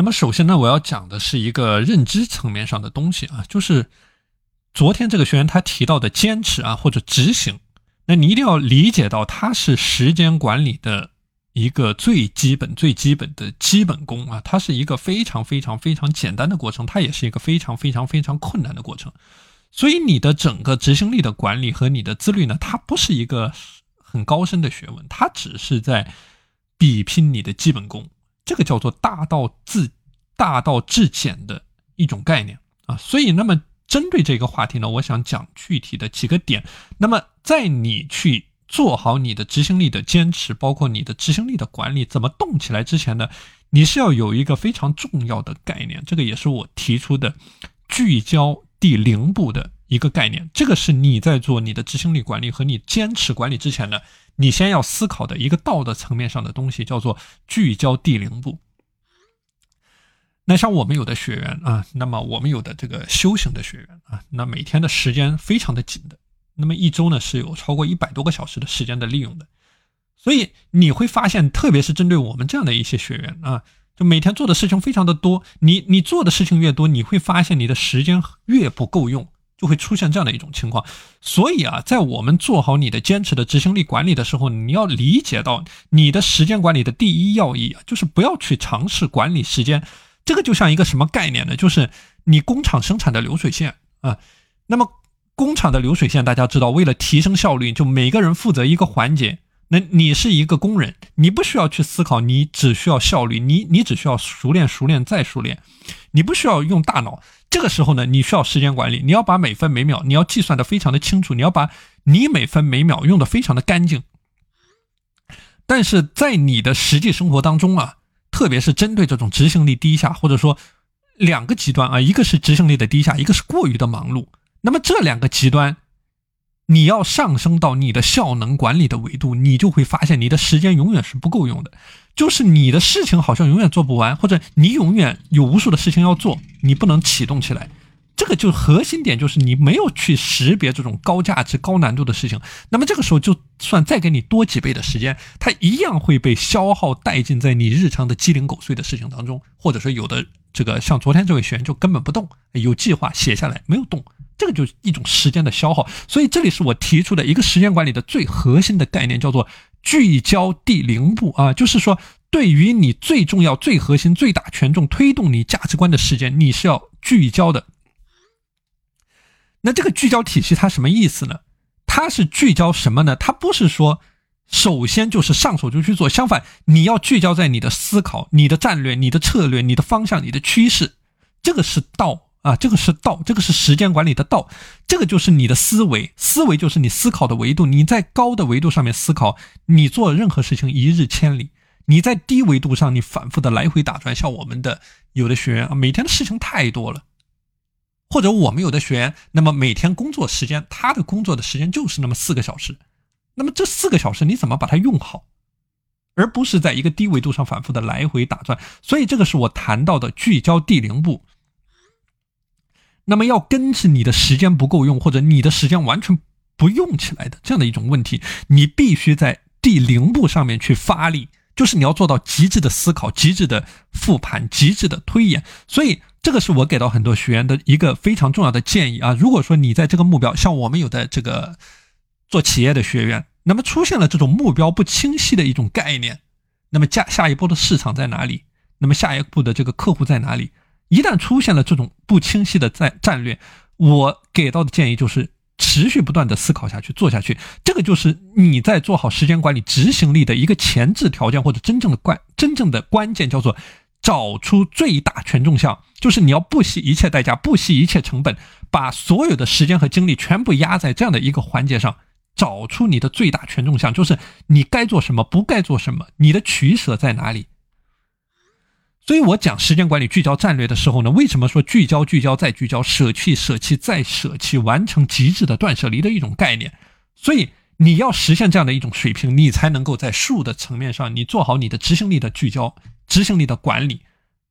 那么首先呢，我要讲的是一个认知层面上的东西啊，就是昨天这个学员他提到的坚持啊或者执行，那你一定要理解到它是时间管理的一个最基本、最基本的基本功啊，它是一个非常非常非常简单的过程，它也是一个非常非常非常困难的过程。所以你的整个执行力的管理和你的自律呢，它不是一个很高深的学问，它只是在比拼你的基本功。这个叫做大道至大道至简的一种概念啊。所以，那么针对这个话题呢，我想讲具体的几个点。那么，在你去做好你的执行力的坚持，包括你的执行力的管理怎么动起来之前呢，你是要有一个非常重要的概念，这个也是我提出的聚焦。第零步的一个概念，这个是你在做你的执行力管理和你坚持管理之前呢，你先要思考的一个道德层面上的东西，叫做聚焦第零步。那像我们有的学员啊，那么我们有的这个修行的学员啊，那每天的时间非常的紧的，那么一周呢是有超过一百多个小时的时间的利用的，所以你会发现，特别是针对我们这样的一些学员啊。就每天做的事情非常的多，你你做的事情越多，你会发现你的时间越不够用，就会出现这样的一种情况。所以啊，在我们做好你的坚持的执行力管理的时候，你要理解到你的时间管理的第一要义啊，就是不要去尝试管理时间。这个就像一个什么概念呢？就是你工厂生产的流水线啊。那么工厂的流水线，大家知道，为了提升效率，就每个人负责一个环节。那你是一个工人，你不需要去思考，你只需要效率，你你只需要熟练、熟练再熟练，你不需要用大脑。这个时候呢，你需要时间管理，你要把每分每秒你要计算的非常的清楚，你要把你每分每秒用的非常的干净。但是在你的实际生活当中啊，特别是针对这种执行力低下，或者说两个极端啊，一个是执行力的低下，一个是过于的忙碌，那么这两个极端。你要上升到你的效能管理的维度，你就会发现你的时间永远是不够用的，就是你的事情好像永远做不完，或者你永远有无数的事情要做，你不能启动起来。这个就是核心点就是你没有去识别这种高价值、高难度的事情，那么这个时候就算再给你多几倍的时间，它一样会被消耗殆尽在你日常的鸡零狗碎的事情当中，或者说有的这个像昨天这位学员就根本不动，有计划写下来没有动。这个就是一种时间的消耗，所以这里是我提出的一个时间管理的最核心的概念，叫做聚焦第零步啊，就是说对于你最重要、最核心、最大权重推动你价值观的时间，你是要聚焦的。那这个聚焦体系它什么意思呢？它是聚焦什么呢？它不是说首先就是上手就去做，相反，你要聚焦在你的思考、你的战略、你的策略、你的方向、你的趋势，这个是道。啊，这个是道，这个是时间管理的道，这个就是你的思维，思维就是你思考的维度。你在高的维度上面思考，你做任何事情一日千里；你在低维度上，你反复的来回打转。像我们的有的学员啊，每天的事情太多了，或者我们有的学员，那么每天工作时间，他的工作的时间就是那么四个小时，那么这四个小时你怎么把它用好，而不是在一个低维度上反复的来回打转？所以这个是我谈到的聚焦第零步。那么要根治你的时间不够用，或者你的时间完全不用起来的这样的一种问题，你必须在第零步上面去发力，就是你要做到极致的思考、极致的复盘、极致的推演。所以这个是我给到很多学员的一个非常重要的建议啊！如果说你在这个目标，像我们有的这个做企业的学员，那么出现了这种目标不清晰的一种概念，那么下下一步的市场在哪里？那么下一步的这个客户在哪里？一旦出现了这种不清晰的战战略，我给到的建议就是持续不断的思考下去，做下去。这个就是你在做好时间管理执行力的一个前置条件，或者真正的关真正的关键，叫做找出最大权重项，就是你要不惜一切代价，不惜一切成本，把所有的时间和精力全部压在这样的一个环节上，找出你的最大权重项，就是你该做什么，不该做什么，你的取舍在哪里。所以我讲时间管理聚焦战略的时候呢，为什么说聚焦、聚焦再聚焦，舍弃、舍弃再舍弃，完成极致的断舍离的一种概念？所以你要实现这样的一种水平，你才能够在术的层面上，你做好你的执行力的聚焦、执行力的管理。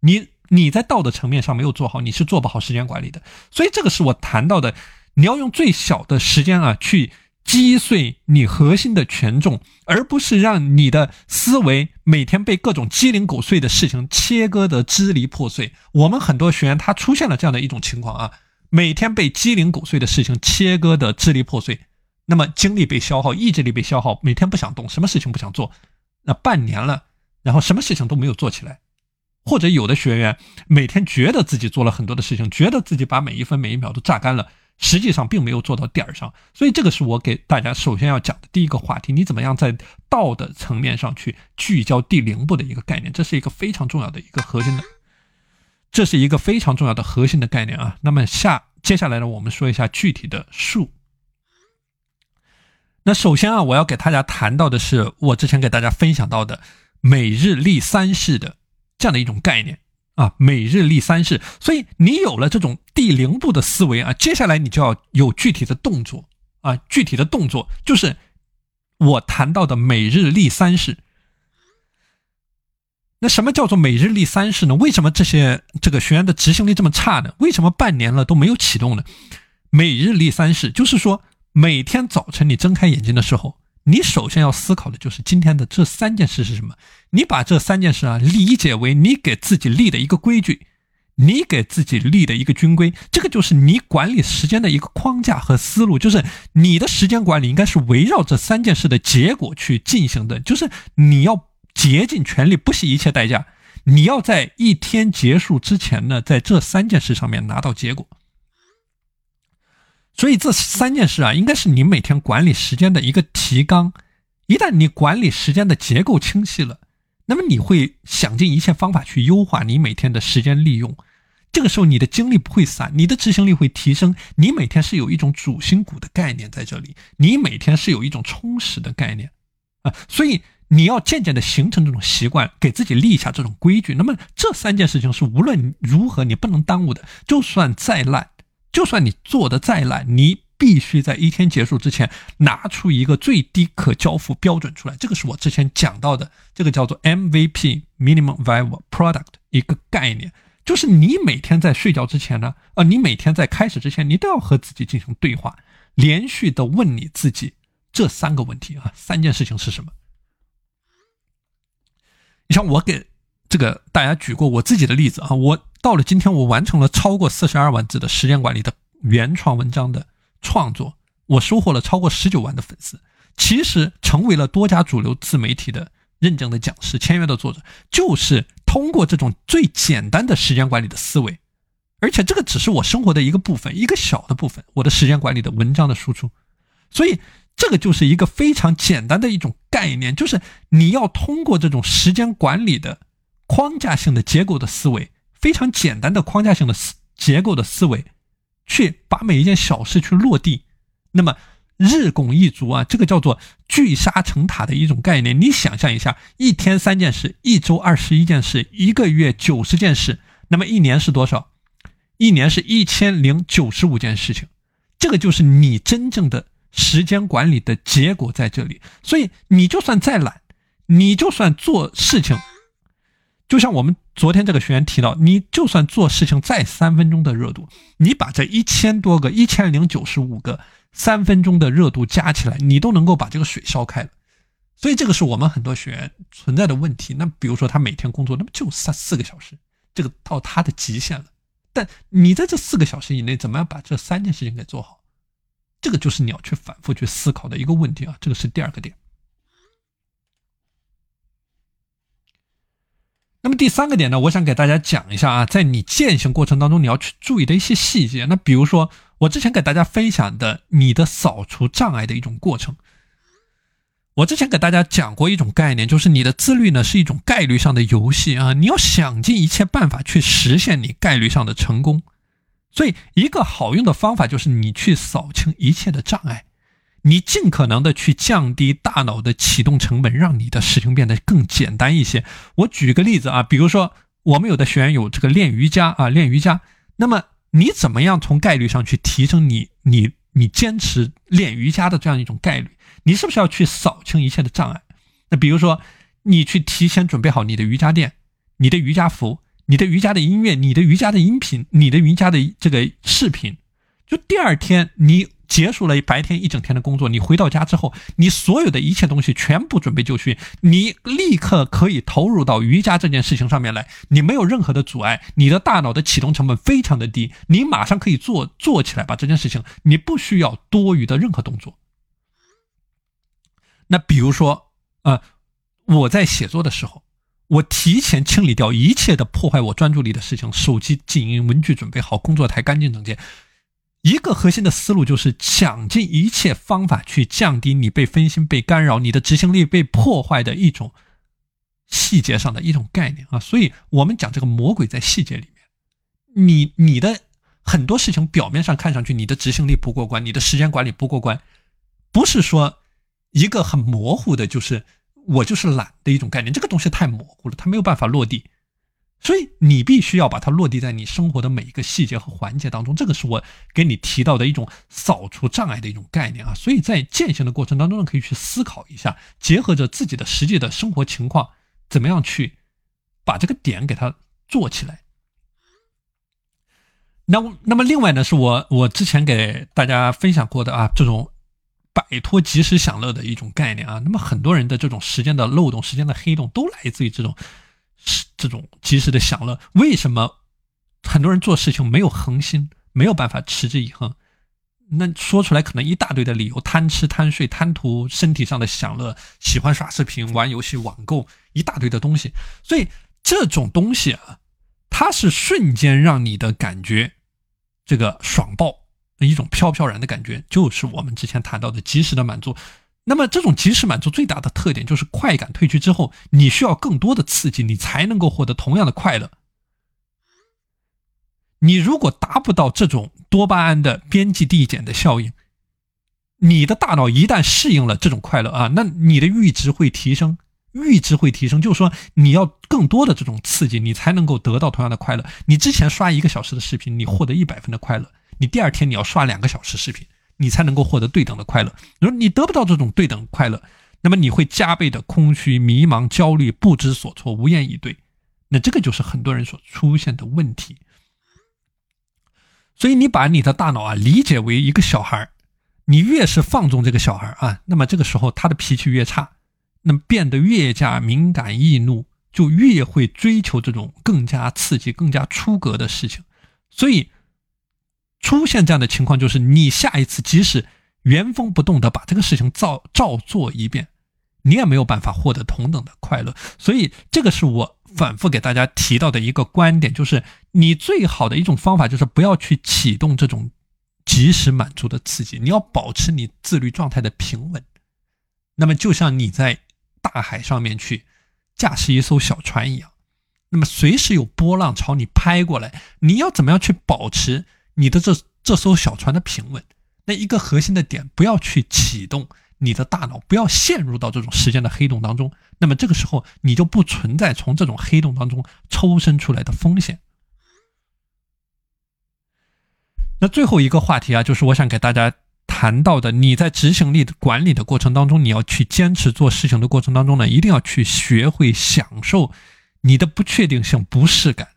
你你在道德层面上没有做好，你是做不好时间管理的。所以这个是我谈到的，你要用最小的时间啊去。击碎你核心的权重，而不是让你的思维每天被各种鸡零狗碎的事情切割得支离破碎。我们很多学员他出现了这样的一种情况啊，每天被鸡零狗碎的事情切割得支离破碎，那么精力被消耗，意志力被消耗，每天不想动，什么事情不想做，那半年了，然后什么事情都没有做起来。或者有的学员每天觉得自己做了很多的事情，觉得自己把每一分每一秒都榨干了，实际上并没有做到点儿上。所以这个是我给大家首先要讲的第一个话题：你怎么样在道的层面上去聚焦第零步的一个概念？这是一个非常重要的一个核心的，这是一个非常重要的核心的概念啊。那么下接下来呢，我们说一下具体的数。那首先啊，我要给大家谈到的是我之前给大家分享到的每日立三式的。这样的一种概念啊，每日立三事。所以你有了这种第零步的思维啊，接下来你就要有具体的动作啊，具体的动作就是我谈到的每日立三事。那什么叫做每日立三事呢？为什么这些这个学员的执行力这么差呢？为什么半年了都没有启动呢？每日立三事就是说，每天早晨你睁开眼睛的时候。你首先要思考的就是今天的这三件事是什么？你把这三件事啊理解为你给自己立的一个规矩，你给自己立的一个军规，这个就是你管理时间的一个框架和思路。就是你的时间管理应该是围绕这三件事的结果去进行的，就是你要竭尽全力，不惜一切代价，你要在一天结束之前呢，在这三件事上面拿到结果。所以这三件事啊，应该是你每天管理时间的一个提纲。一旦你管理时间的结构清晰了，那么你会想尽一切方法去优化你每天的时间利用。这个时候，你的精力不会散，你的执行力会提升。你每天是有一种主心骨的概念在这里，你每天是有一种充实的概念啊。所以你要渐渐的形成这种习惯，给自己立下这种规矩。那么这三件事情是无论如何你不能耽误的，就算再烂。就算你做的再烂，你必须在一天结束之前拿出一个最低可交付标准出来。这个是我之前讲到的，这个叫做 MVP（Minimum Viable Product） 一个概念，就是你每天在睡觉之前呢，呃，你每天在开始之前，你都要和自己进行对话，连续的问你自己这三个问题啊，三件事情是什么？你像我给这个大家举过我自己的例子啊，我。到了今天，我完成了超过四十二万字的时间管理的原创文章的创作，我收获了超过十九万的粉丝。其实，成为了多家主流自媒体的认证的讲师、签约的作者，就是通过这种最简单的时间管理的思维。而且，这个只是我生活的一个部分，一个小的部分，我的时间管理的文章的输出。所以，这个就是一个非常简单的一种概念，就是你要通过这种时间管理的框架性的结构的思维。非常简单的框架性的思结构的思维，去把每一件小事去落地，那么日拱一卒啊，这个叫做聚沙成塔的一种概念。你想象一下，一天三件事，一周二十一件事，一个月九十件事，那么一年是多少？一年是一千零九十五件事情。这个就是你真正的时间管理的结果在这里。所以你就算再懒，你就算做事情。就像我们昨天这个学员提到，你就算做事情再三分钟的热度，你把这一千多个、一千零九十五个三分钟的热度加起来，你都能够把这个水烧开了。所以这个是我们很多学员存在的问题。那比如说他每天工作，那么就三四个小时，这个到他的极限了。但你在这四个小时以内，怎么样把这三件事情给做好？这个就是你要去反复去思考的一个问题啊。这个是第二个点。那么第三个点呢，我想给大家讲一下啊，在你践行过程当中，你要去注意的一些细节。那比如说，我之前给大家分享的你的扫除障碍的一种过程。我之前给大家讲过一种概念，就是你的自律呢是一种概率上的游戏啊，你要想尽一切办法去实现你概率上的成功。所以，一个好用的方法就是你去扫清一切的障碍。你尽可能的去降低大脑的启动成本，让你的事情变得更简单一些。我举个例子啊，比如说我们有的学员有这个练瑜伽啊，练瑜伽，那么你怎么样从概率上去提升你你你坚持练瑜伽的这样一种概率？你是不是要去扫清一切的障碍？那比如说你去提前准备好你的瑜伽垫、你的瑜伽服、你的瑜伽的音乐、你的瑜伽的音频、你的瑜伽的这个视频，就第二天你。结束了白天一整天的工作，你回到家之后，你所有的一切东西全部准备就绪，你立刻可以投入到瑜伽这件事情上面来，你没有任何的阻碍，你的大脑的启动成本非常的低，你马上可以做做起来把这件事情，你不需要多余的任何动作。那比如说，呃，我在写作的时候。我提前清理掉一切的破坏我专注力的事情，手机静音，文具准备好，工作台干净整洁。一个核心的思路就是想尽一切方法去降低你被分心、被干扰、你的执行力被破坏的一种细节上的一种概念啊。所以，我们讲这个魔鬼在细节里面。你你的很多事情表面上看上去你的执行力不过关，你的时间管理不过关，不是说一个很模糊的，就是。我就是懒的一种概念，这个东西太模糊了，它没有办法落地，所以你必须要把它落地在你生活的每一个细节和环节当中。这个是我给你提到的一种扫除障碍的一种概念啊。所以在践行的过程当中呢，可以去思考一下，结合着自己的实际的生活情况，怎么样去把这个点给它做起来。那那么另外呢，是我我之前给大家分享过的啊，这种。摆脱及时享乐的一种概念啊，那么很多人的这种时间的漏洞、时间的黑洞，都来自于这种这种及时的享乐。为什么很多人做事情没有恒心，没有办法持之以恒？那说出来可能一大堆的理由：贪吃、贪睡、贪图身体上的享乐，喜欢刷视频、玩游戏、网购，一大堆的东西。所以这种东西啊，它是瞬间让你的感觉这个爽爆。一种飘飘然的感觉，就是我们之前谈到的及时的满足。那么，这种及时满足最大的特点就是快感褪去之后，你需要更多的刺激，你才能够获得同样的快乐。你如果达不到这种多巴胺的边际递减的效应，你的大脑一旦适应了这种快乐啊，那你的阈值会提升，阈值会提升，就是说你要更多的这种刺激，你才能够得到同样的快乐。你之前刷一个小时的视频，你获得一百分的快乐。你第二天你要刷两个小时视频，你才能够获得对等的快乐。如果你得不到这种对等快乐，那么你会加倍的空虚、迷茫、焦虑、不知所措、无言以对。那这个就是很多人所出现的问题。所以你把你的大脑啊理解为一个小孩你越是放纵这个小孩啊，那么这个时候他的脾气越差，那么变得越加敏感易怒，就越会追求这种更加刺激、更加出格的事情。所以。出现这样的情况，就是你下一次即使原封不动的把这个事情照照做一遍，你也没有办法获得同等的快乐。所以，这个是我反复给大家提到的一个观点，就是你最好的一种方法就是不要去启动这种及时满足的刺激，你要保持你自律状态的平稳。那么，就像你在大海上面去驾驶一艘小船一样，那么随时有波浪朝你拍过来，你要怎么样去保持？你的这这艘小船的平稳，那一个核心的点，不要去启动你的大脑，不要陷入到这种时间的黑洞当中。那么这个时候，你就不存在从这种黑洞当中抽身出来的风险。那最后一个话题啊，就是我想给大家谈到的，你在执行力的管理的过程当中，你要去坚持做事情的过程当中呢，一定要去学会享受你的不确定性、不适感。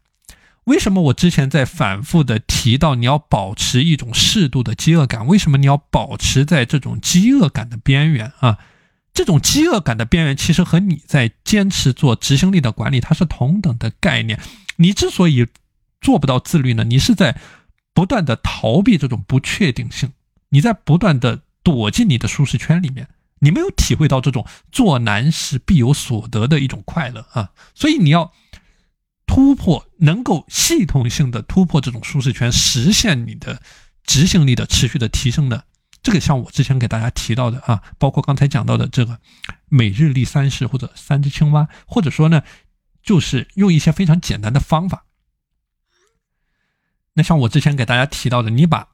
为什么我之前在反复的提到你要保持一种适度的饥饿感？为什么你要保持在这种饥饿感的边缘啊？这种饥饿感的边缘其实和你在坚持做执行力的管理它是同等的概念。你之所以做不到自律呢，你是在不断的逃避这种不确定性，你在不断的躲进你的舒适圈里面，你没有体会到这种做难事必有所得的一种快乐啊！所以你要。突破能够系统性的突破这种舒适圈，实现你的执行力的持续的提升的，这个像我之前给大家提到的啊，包括刚才讲到的这个每日立三式或者三只青蛙，或者说呢，就是用一些非常简单的方法。那像我之前给大家提到的，你把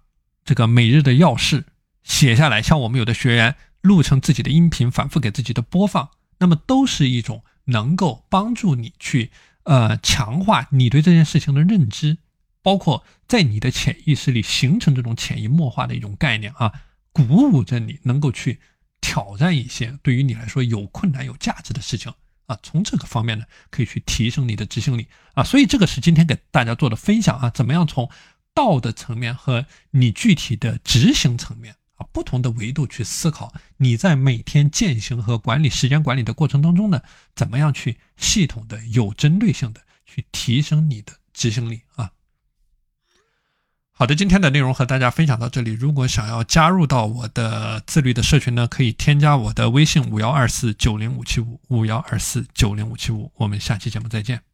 这个每日的要事写下来，像我们有的学员录成自己的音频，反复给自己的播放，那么都是一种能够帮助你去。呃，强化你对这件事情的认知，包括在你的潜意识里形成这种潜移默化的一种概念啊，鼓舞着你能够去挑战一些对于你来说有困难、有价值的事情啊。从这个方面呢，可以去提升你的执行力啊。所以这个是今天给大家做的分享啊，怎么样从道的层面和你具体的执行层面啊，不同的维度去思考，你在每天践行和管理时间管理的过程当中呢，怎么样去系统的、有针对性的去提升你的执行力啊？好的，今天的内容和大家分享到这里。如果想要加入到我的自律的社群呢，可以添加我的微信五幺二四九零五七五五幺二四九零五七五。我们下期节目再见。